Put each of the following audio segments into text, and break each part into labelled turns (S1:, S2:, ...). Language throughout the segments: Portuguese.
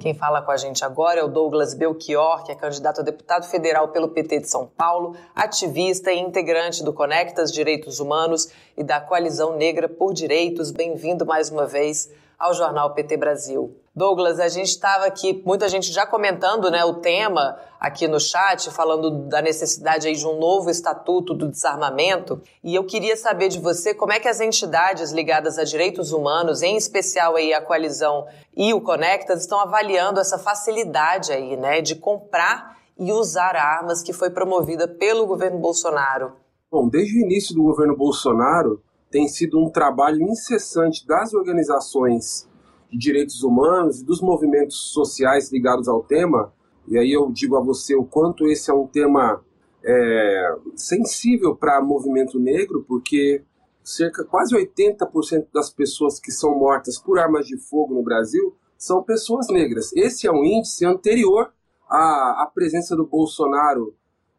S1: Quem fala com a gente agora é o Douglas Belchior, que é candidato a deputado federal pelo PT de São Paulo, ativista e integrante do Conectas Direitos Humanos e da Coalizão Negra por Direitos. Bem-vindo mais uma vez ao Jornal PT Brasil. Douglas, a gente estava aqui, muita gente já comentando né, o tema aqui no chat, falando da necessidade aí de um novo estatuto do desarmamento, e eu queria saber de você como é que as entidades ligadas a direitos humanos, em especial aí a coalizão e o Conectas, estão avaliando essa facilidade aí, né, de comprar e usar armas que foi promovida pelo governo Bolsonaro.
S2: Bom, desde o início do governo Bolsonaro, tem sido um trabalho incessante das organizações de direitos humanos e dos movimentos sociais ligados ao tema. E aí eu digo a você o quanto esse é um tema é, sensível para movimento negro, porque cerca quase 80% das pessoas que são mortas por armas de fogo no Brasil são pessoas negras. Esse é um índice anterior à, à presença do Bolsonaro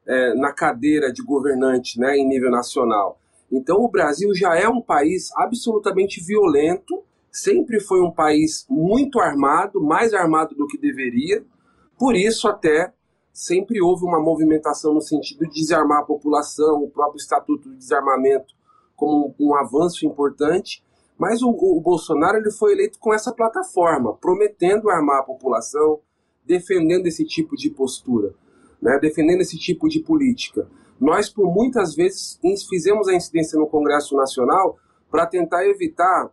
S2: é, na cadeira de governante né, em nível nacional. Então, o Brasil já é um país absolutamente violento, sempre foi um país muito armado, mais armado do que deveria, por isso, até sempre houve uma movimentação no sentido de desarmar a população, o próprio Estatuto de Desarmamento como um, um avanço importante. Mas o, o, Bolsonaro ele foi eleito com essa plataforma, prometendo armar a população, defendendo esse tipo de postura, né, defendendo esse tipo de política. Nós, por muitas vezes, fizemos a incidência no Congresso Nacional para tentar evitar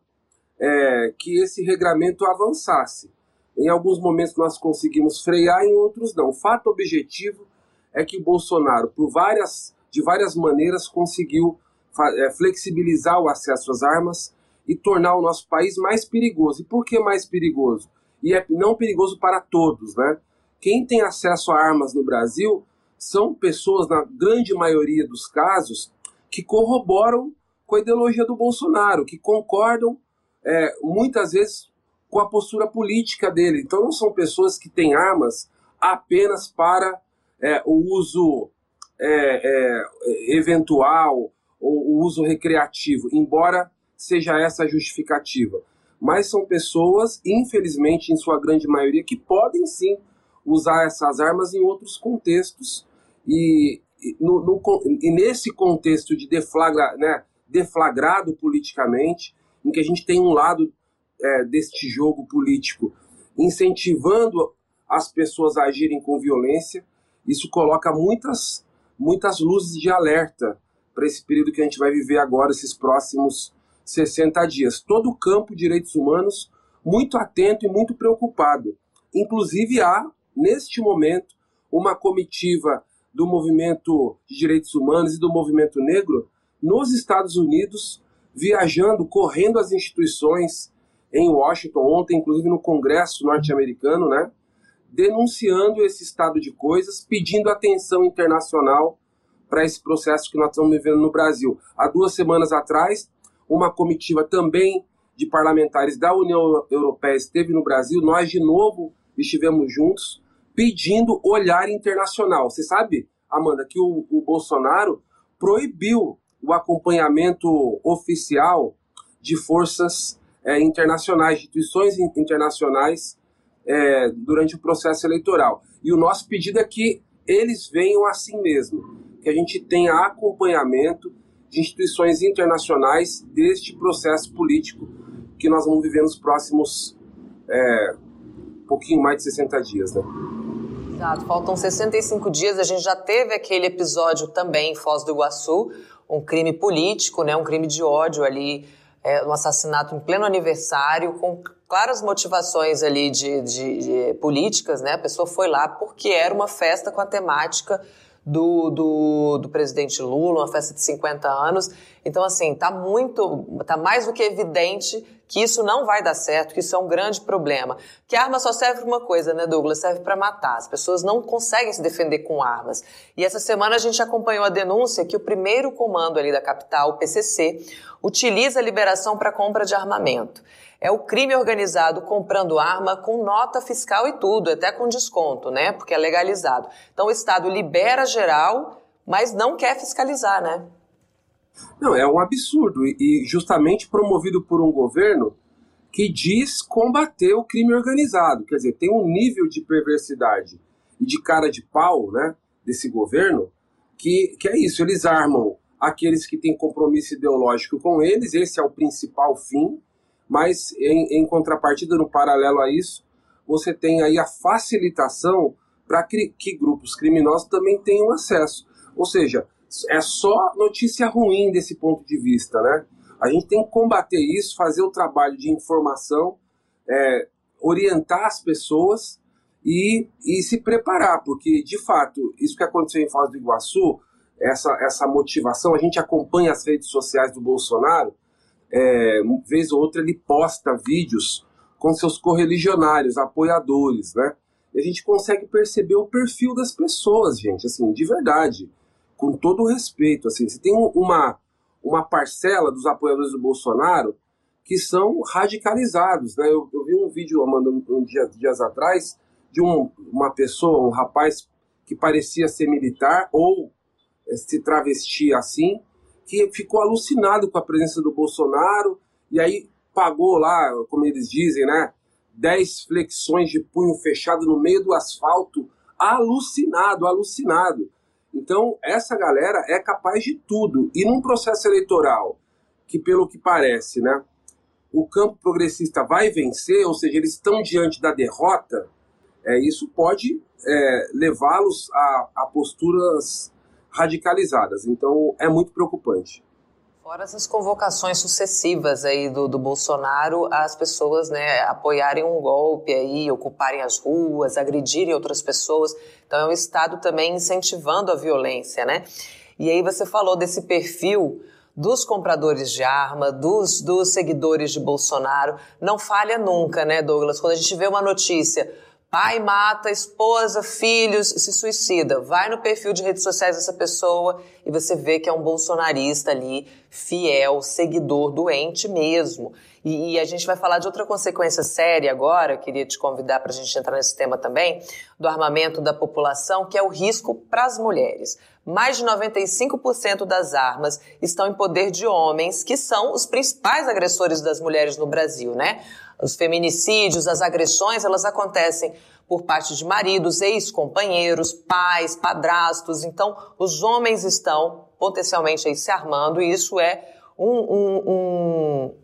S2: é, que esse regramento avançasse. Em alguns momentos nós conseguimos frear, em outros não. O fato objetivo é que Bolsonaro, por várias, de várias maneiras, conseguiu é, flexibilizar o acesso às armas e tornar o nosso país mais perigoso. E por que mais perigoso? E é não perigoso para todos, né? Quem tem acesso a armas no Brasil são pessoas, na grande maioria dos casos, que corroboram com a ideologia do Bolsonaro, que concordam é, muitas vezes com a postura política dele. Então não são pessoas que têm armas apenas para é, o uso é, é eventual ou o uso recreativo, embora seja essa a justificativa. Mas são pessoas, infelizmente, em sua grande maioria, que podem sim usar essas armas em outros contextos e, no, no, e nesse contexto de deflagra, né, deflagrado politicamente, em que a gente tem um lado é, deste jogo político incentivando as pessoas a agirem com violência, isso coloca muitas, muitas luzes de alerta para esse período que a gente vai viver agora, esses próximos 60 dias. Todo o campo de direitos humanos muito atento e muito preocupado. Inclusive há, neste momento, uma comitiva do movimento de direitos humanos e do movimento negro nos Estados Unidos, viajando, correndo as instituições em Washington, ontem, inclusive no Congresso norte-americano, né? Denunciando esse estado de coisas, pedindo atenção internacional para esse processo que nós estamos vivendo no Brasil. Há duas semanas atrás, uma comitiva também de parlamentares da União Europeia esteve no Brasil, nós de novo estivemos juntos, pedindo olhar internacional. Você sabe, Amanda, que o, o Bolsonaro proibiu o acompanhamento oficial de forças é, internacionais, instituições internacionais é, durante o processo eleitoral. E o nosso pedido é que eles venham assim mesmo, que a gente tenha acompanhamento de instituições internacionais deste processo político que nós vamos viver nos próximos é, pouquinho mais de 60 dias, né?
S1: Exato, faltam 65 dias. A gente já teve aquele episódio também em Foz do Iguaçu, um crime político, né, um crime de ódio ali, é, um assassinato em pleno aniversário, com claras motivações ali de, de, de políticas, né? A pessoa foi lá porque era uma festa com a temática do, do, do, presidente Lula, uma festa de 50 anos. Então, assim, tá muito, tá mais do que evidente que isso não vai dar certo, que isso é um grande problema. Que a arma só serve para uma coisa, né, Douglas? Serve para matar. As pessoas não conseguem se defender com armas. E essa semana a gente acompanhou a denúncia que o primeiro comando ali da capital, o PCC, utiliza a liberação para compra de armamento. É o crime organizado comprando arma com nota fiscal e tudo, até com desconto, né? Porque é legalizado. Então o Estado libera geral, mas não quer fiscalizar, né?
S2: Não, é um absurdo. E justamente promovido por um governo que diz combater o crime organizado. Quer dizer, tem um nível de perversidade e de cara de pau né, desse governo que, que é isso, eles armam aqueles que têm compromisso ideológico com eles, esse é o principal fim, mas em, em contrapartida, no paralelo a isso, você tem aí a facilitação para que, que grupos criminosos também tenham acesso. Ou seja, é só notícia ruim desse ponto de vista, né? A gente tem que combater isso, fazer o trabalho de informação, é, orientar as pessoas e, e se preparar, porque de fato, isso que aconteceu em Foz do Iguaçu, essa, essa motivação, a gente acompanha as redes sociais do Bolsonaro, é, uma vez ou outra ele posta vídeos com seus correligionários, apoiadores, né? E a gente consegue perceber o perfil das pessoas, gente, assim, de verdade, com todo respeito, assim, você tem uma, uma parcela dos apoiadores do Bolsonaro que são radicalizados, né? Eu, eu vi um vídeo, Amanda, um, um dia, dias atrás, de um, uma pessoa, um rapaz que parecia ser militar ou eh, se travestia assim, que ficou alucinado com a presença do Bolsonaro e aí pagou lá, como eles dizem, né, 10 flexões de punho fechado no meio do asfalto, alucinado, alucinado. Então, essa galera é capaz de tudo. E num processo eleitoral, que pelo que parece, né, o campo progressista vai vencer, ou seja, eles estão diante da derrota, é, isso pode é, levá-los a, a posturas radicalizadas. Então é muito preocupante.
S1: Fora essas convocações sucessivas aí do, do Bolsonaro, as pessoas né, apoiarem um golpe aí, ocuparem as ruas, agredirem outras pessoas. Então é o Estado também incentivando a violência, né? E aí você falou desse perfil dos compradores de arma, dos, dos seguidores de Bolsonaro. Não falha nunca, né, Douglas? Quando a gente vê uma notícia Pai mata esposa, filhos, se suicida. Vai no perfil de redes sociais dessa pessoa e você vê que é um bolsonarista ali, fiel, seguidor, doente mesmo. E, e a gente vai falar de outra consequência séria agora, queria te convidar para a gente entrar nesse tema também, do armamento da população, que é o risco para as mulheres. Mais de 95% das armas estão em poder de homens, que são os principais agressores das mulheres no Brasil, né? Os feminicídios, as agressões, elas acontecem por parte de maridos, ex-companheiros, pais, padrastos. Então, os homens estão potencialmente aí se armando e isso é um, um, um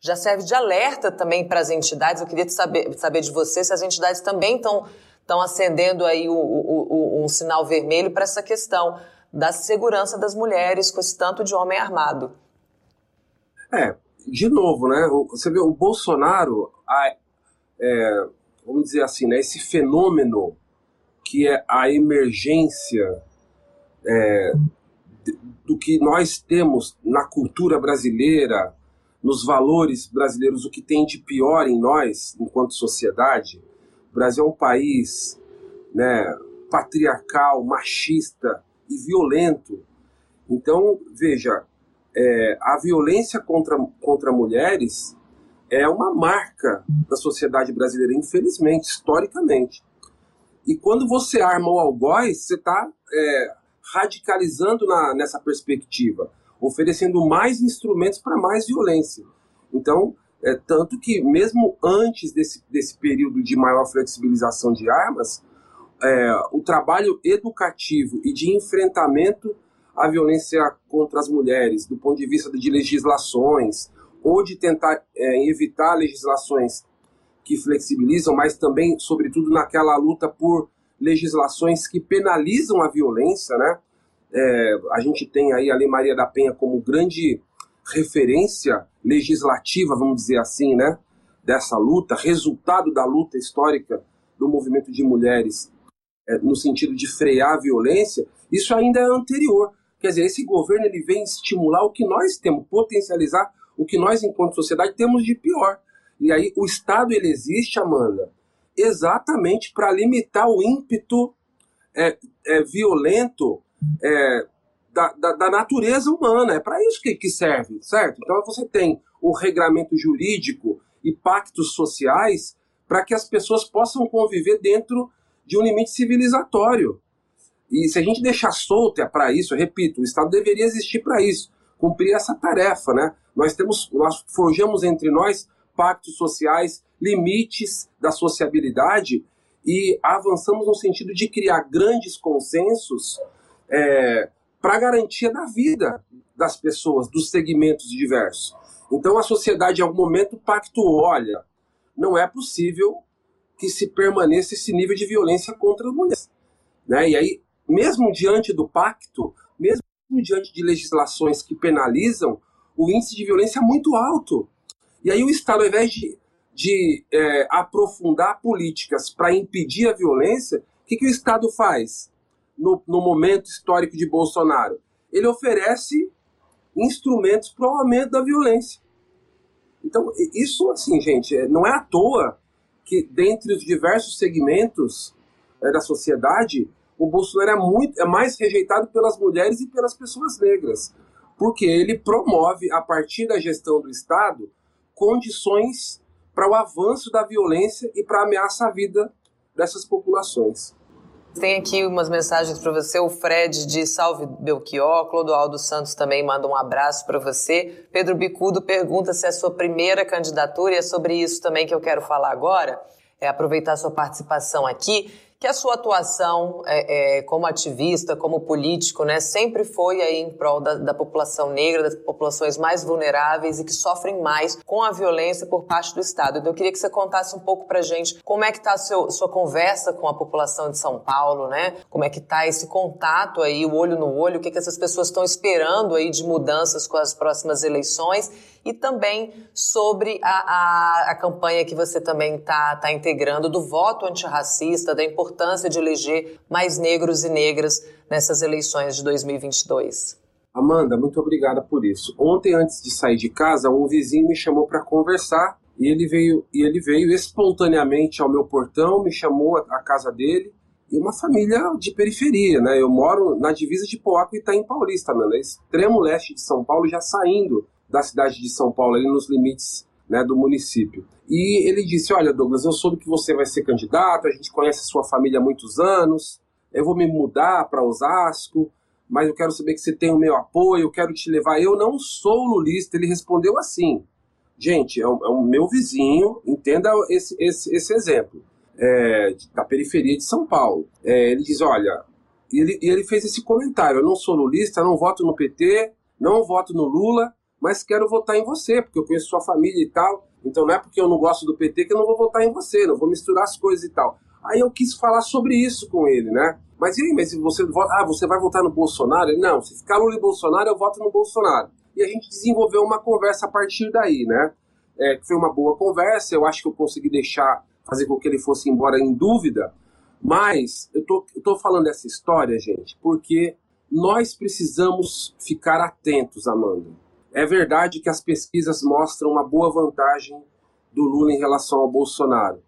S1: já serve de alerta também para as entidades. Eu queria saber, saber de você se as entidades também estão estão acendendo aí o, o, o, um sinal vermelho para essa questão da segurança das mulheres com esse tanto de homem armado.
S2: É, de novo, né? Você vê o Bolsonaro, a, é, vamos dizer assim, né? Esse fenômeno que é a emergência é, do que nós temos na cultura brasileira, nos valores brasileiros, o que tem de pior em nós, enquanto sociedade. O Brasil é um país né, patriarcal, machista e violento. Então, veja, é, a violência contra, contra mulheres é uma marca da sociedade brasileira, infelizmente, historicamente. E quando você arma o algoz, você está é, radicalizando na, nessa perspectiva, oferecendo mais instrumentos para mais violência. Então, é, tanto que mesmo antes desse, desse período de maior flexibilização de armas, é, o trabalho educativo e de enfrentamento a violência contra as mulheres, do ponto de vista de legislações, ou de tentar é, evitar legislações que flexibilizam, mas também, sobretudo, naquela luta por legislações que penalizam a violência, né? É, a gente tem aí a Lei Maria da Penha como grande referência legislativa, vamos dizer assim, né? Dessa luta, resultado da luta histórica do movimento de mulheres é, no sentido de frear a violência, isso ainda é anterior. Quer dizer, esse governo ele vem estimular o que nós temos, potencializar o que nós, enquanto sociedade, temos de pior. E aí o Estado ele existe, Amanda, exatamente para limitar o ímpeto é, é, violento é, da, da, da, natureza humana. É para isso que, que serve, certo? Então você tem um regramento jurídico e pactos sociais para que as pessoas possam conviver dentro de um limite civilizatório. E se a gente deixar solto é para isso, repito, o Estado deveria existir para isso, cumprir essa tarefa, né? Nós temos, nós forjamos entre nós pactos sociais, limites da sociabilidade e avançamos no sentido de criar grandes consensos é, para garantia da vida das pessoas, dos segmentos diversos. Então a sociedade, em algum momento, pactuou: olha, não é possível que se permaneça esse nível de violência contra as mulheres. Né? E aí, mesmo diante do pacto, mesmo diante de legislações que penalizam, o índice de violência é muito alto. E aí o Estado, ao invés de, de é, aprofundar políticas para impedir a violência, o que, que o Estado faz no, no momento histórico de Bolsonaro? Ele oferece instrumentos para o aumento da violência. Então, isso, assim, gente, é, não é à toa que, dentre os diversos segmentos é, da sociedade, o Bolsonaro é, muito, é mais rejeitado pelas mulheres e pelas pessoas negras, porque ele promove, a partir da gestão do Estado, condições para o avanço da violência e para ameaça à vida dessas populações.
S1: Tem aqui umas mensagens para você. O Fred de Salve Belchior, Clodoaldo Santos também manda um abraço para você. Pedro Bicudo pergunta se é a sua primeira candidatura e é sobre isso também que eu quero falar agora. É aproveitar a sua participação aqui que a sua atuação é, é, como ativista, como político, né, sempre foi aí em prol da, da, população negra, das populações mais vulneráveis e que sofrem mais com a violência por parte do Estado. Então eu queria que você contasse um pouco pra gente como é que está a seu, sua conversa com a população de São Paulo, né? Como é que está esse contato aí, o olho no olho, o que, que essas pessoas estão esperando aí de mudanças com as próximas eleições e também sobre a, a, a campanha que você também está tá integrando do voto antirracista, da importância de eleger mais negros e negras nessas eleições de 2022.
S2: Amanda, muito obrigada por isso. Ontem, antes de sair de casa, um vizinho me chamou para conversar e ele veio e ele veio espontaneamente ao meu portão, me chamou à casa dele e uma família de periferia, né? Eu moro na divisa de Poá com Itaim Paulista, mano, é extremo leste de São Paulo, já saindo da cidade de São Paulo, ali nos limites né, do município. E ele disse: Olha, Douglas, eu soube que você vai ser candidato, a gente conhece a sua família há muitos anos, eu vou me mudar para Osasco, mas eu quero saber que você tem o meu apoio, eu quero te levar. Eu não sou lulista. Ele respondeu assim: Gente, é o, é o meu vizinho, entenda esse, esse, esse exemplo, é, da periferia de São Paulo. É, ele diz: Olha, e ele, ele fez esse comentário: Eu não sou lulista, não voto no PT, não voto no Lula mas quero votar em você, porque eu conheço sua família e tal. Então não é porque eu não gosto do PT que eu não vou votar em você, não vou misturar as coisas e tal. Aí eu quis falar sobre isso com ele, né? Mas e aí, mas você vota, ah, você vai votar no Bolsonaro? Ele, não, se ficar Lula e Bolsonaro, eu voto no Bolsonaro. E a gente desenvolveu uma conversa a partir daí, né? É, foi uma boa conversa, eu acho que eu consegui deixar, fazer com que ele fosse embora em dúvida, mas eu tô, eu tô falando essa história, gente, porque nós precisamos ficar atentos, Amanda. É verdade que as pesquisas mostram uma boa vantagem do Lula em relação ao Bolsonaro.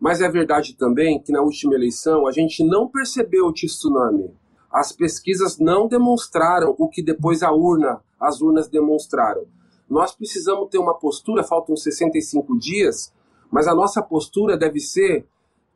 S2: Mas é verdade também que na última eleição a gente não percebeu o tsunami. As pesquisas não demonstraram o que depois a urna, as urnas demonstraram. Nós precisamos ter uma postura, faltam 65 dias, mas a nossa postura deve ser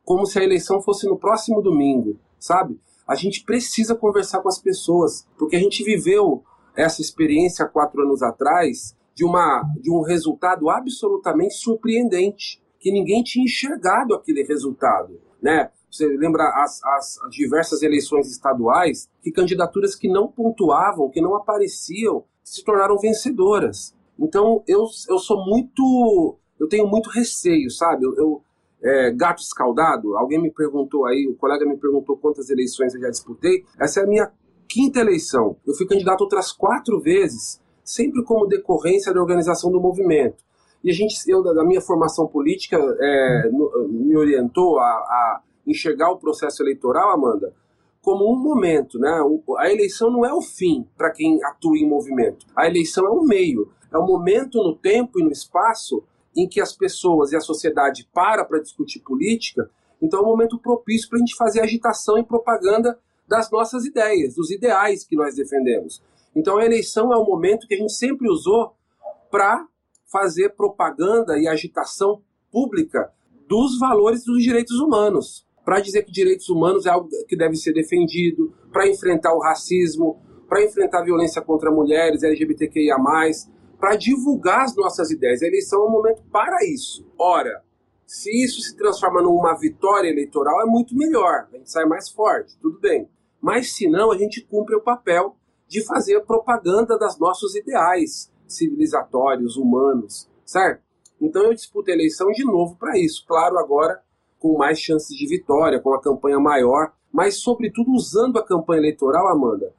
S2: como se a eleição fosse no próximo domingo, sabe? A gente precisa conversar com as pessoas, porque a gente viveu essa experiência quatro anos atrás de, uma, de um resultado absolutamente surpreendente, que ninguém tinha enxergado aquele resultado. Né? Você lembra as, as, diversas eleições estaduais, que candidaturas que não pontuavam, que não apareciam, se tornaram vencedoras. Então eu, eu sou muito. Eu tenho muito receio, sabe? Eu, eu é, gato escaldado, alguém me perguntou aí, o colega me perguntou quantas eleições eu já disputei. Essa é a minha quinta eleição. Eu fui candidato outras quatro vezes, sempre como decorrência da organização do movimento. E a gente, eu, da minha formação política, é, me orientou a, a enxergar o processo eleitoral, Amanda, como um momento, né? A eleição não é o fim para quem atua em movimento. A eleição é um meio, é um momento no tempo e no espaço em que as pessoas e a sociedade para para discutir política. Então é um momento propício para a gente fazer agitação e propaganda das nossas ideias, dos ideais que nós defendemos. Então a eleição é um momento que a gente sempre usou para fazer propaganda e agitação pública dos valores dos direitos humanos, para dizer que direitos humanos é algo que deve ser defendido, para enfrentar o racismo, para enfrentar a violência contra mulheres, LGBTQIA+, para divulgar as nossas ideias. A eleição é um momento para isso. Ora, se isso se transforma numa vitória eleitoral, é muito melhor. A gente sai mais forte, tudo bem. Mas se não, a gente cumpre o papel de fazer propaganda das nossos ideais civilizatórios, humanos, certo? Então eu disputo a eleição de novo para isso. Claro, agora com mais chances de vitória, com a campanha maior, mas sobretudo usando a campanha eleitoral, Amanda,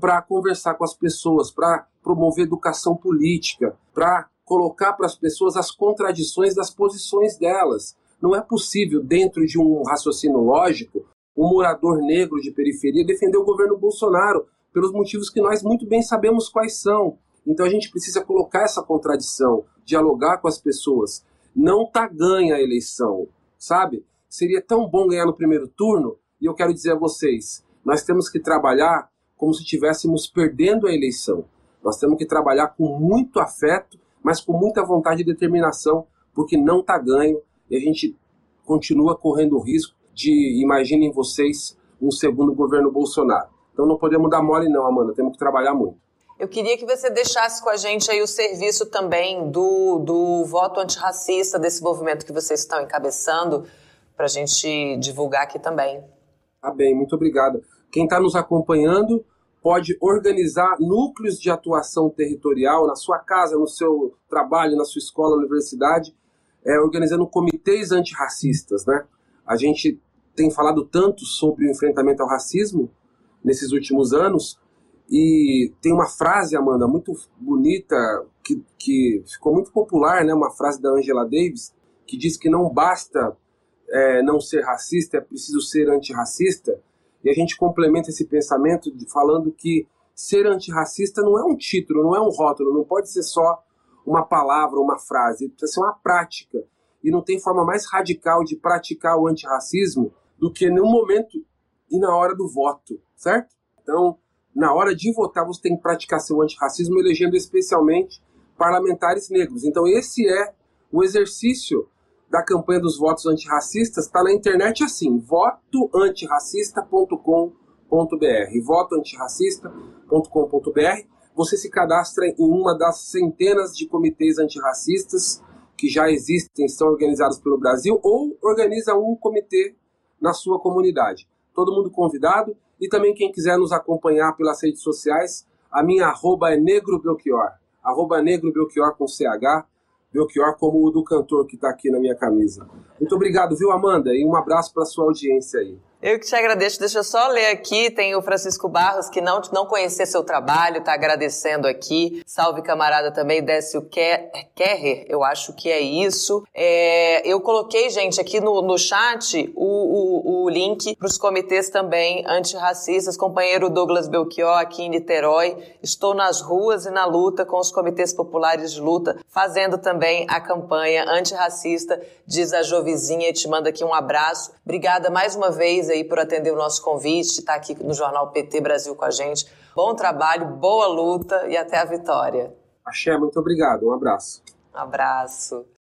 S2: para conversar com as pessoas, para promover educação política, para colocar para as pessoas as contradições das posições delas. Não é possível, dentro de um raciocínio lógico, um morador negro de periferia defender o governo Bolsonaro pelos motivos que nós muito bem sabemos quais são. Então a gente precisa colocar essa contradição, dialogar com as pessoas. Não tá ganha a eleição, sabe? Seria tão bom ganhar no primeiro turno, e eu quero dizer a vocês, nós temos que trabalhar como se estivéssemos perdendo a eleição. Nós temos que trabalhar com muito afeto, mas com muita vontade e determinação, porque não está ganho e a gente continua correndo o risco de, imaginem vocês, um segundo governo Bolsonaro. Então não podemos dar mole não, Amanda, temos que trabalhar muito.
S1: Eu queria que você deixasse com a gente aí o serviço também do, do voto antirracista, desse movimento que vocês estão encabeçando, para a gente divulgar aqui também.
S2: Tá bem, muito obrigado. Quem está nos acompanhando pode organizar núcleos de atuação territorial na sua casa, no seu trabalho, na sua escola, universidade, é, organizando comitês antirracistas. Né? A gente tem falado tanto sobre o enfrentamento ao racismo nesses últimos anos, e tem uma frase, Amanda, muito bonita, que, que ficou muito popular, né? uma frase da Angela Davis, que diz que não basta é, não ser racista, é preciso ser antirracista. E a gente complementa esse pensamento de, falando que ser antirracista não é um título, não é um rótulo, não pode ser só uma palavra, uma frase, precisa ser uma prática. E não tem forma mais radical de praticar o antirracismo do que no momento e na hora do voto, certo? Então, na hora de votar, você tem que praticar seu antirracismo, elegendo especialmente parlamentares negros. Então, esse é o exercício da campanha dos votos antirracistas está na internet assim, votoantirracista.com.br, votoantirracista.com.br. Você se cadastra em uma das centenas de comitês antirracistas que já existem, são organizados pelo Brasil, ou organiza um comitê na sua comunidade. Todo mundo convidado e também quem quiser nos acompanhar pelas redes sociais, a minha arroba é Negro Belchior, arroba Negro Belchior com CH, Belchior como o do cantor que está aqui na minha camisa. Muito obrigado, viu, Amanda? E um abraço para sua audiência aí.
S1: Eu que te agradeço. Deixa eu só ler aqui. Tem o Francisco Barros, que não, não conhecia seu trabalho, está agradecendo aqui. Salve, camarada, também. Décio Kerrer, eu acho que é isso. É, eu coloquei, gente, aqui no, no chat o, o, o link para os comitês também antirracistas. Companheiro Douglas Belchior, aqui em Niterói. Estou nas ruas e na luta com os comitês populares de luta, fazendo também a campanha antirracista, diz a Jovizinha e te manda aqui um abraço. Obrigada mais uma vez aí por atender o nosso convite, estar aqui no Jornal PT Brasil com a gente. Bom trabalho, boa luta e até a vitória.
S2: Axé, muito obrigado. Um abraço.
S1: Um abraço.